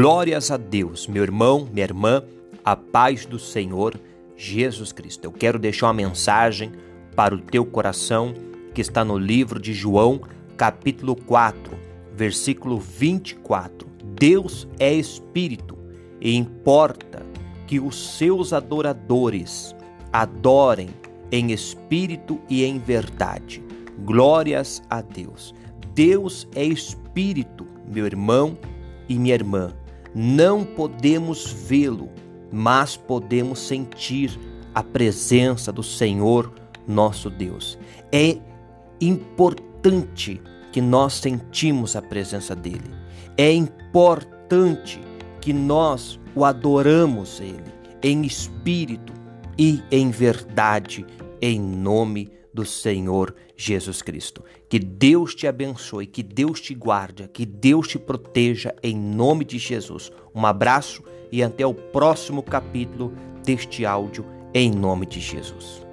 Glórias a Deus, meu irmão, minha irmã, a paz do Senhor Jesus Cristo. Eu quero deixar uma mensagem para o teu coração que está no livro de João, capítulo 4, versículo 24. Deus é espírito e importa que os seus adoradores adorem em espírito e em verdade. Glórias a Deus. Deus é espírito, meu irmão e minha irmã. Não podemos vê-lo, mas podemos sentir a presença do Senhor nosso Deus. É importante que nós sentimos a presença dele. É importante que nós o adoramos ele em espírito e em verdade, em nome do Senhor Jesus Cristo. Que Deus te abençoe, que Deus te guarde, que Deus te proteja em nome de Jesus. Um abraço e até o próximo capítulo deste áudio em nome de Jesus.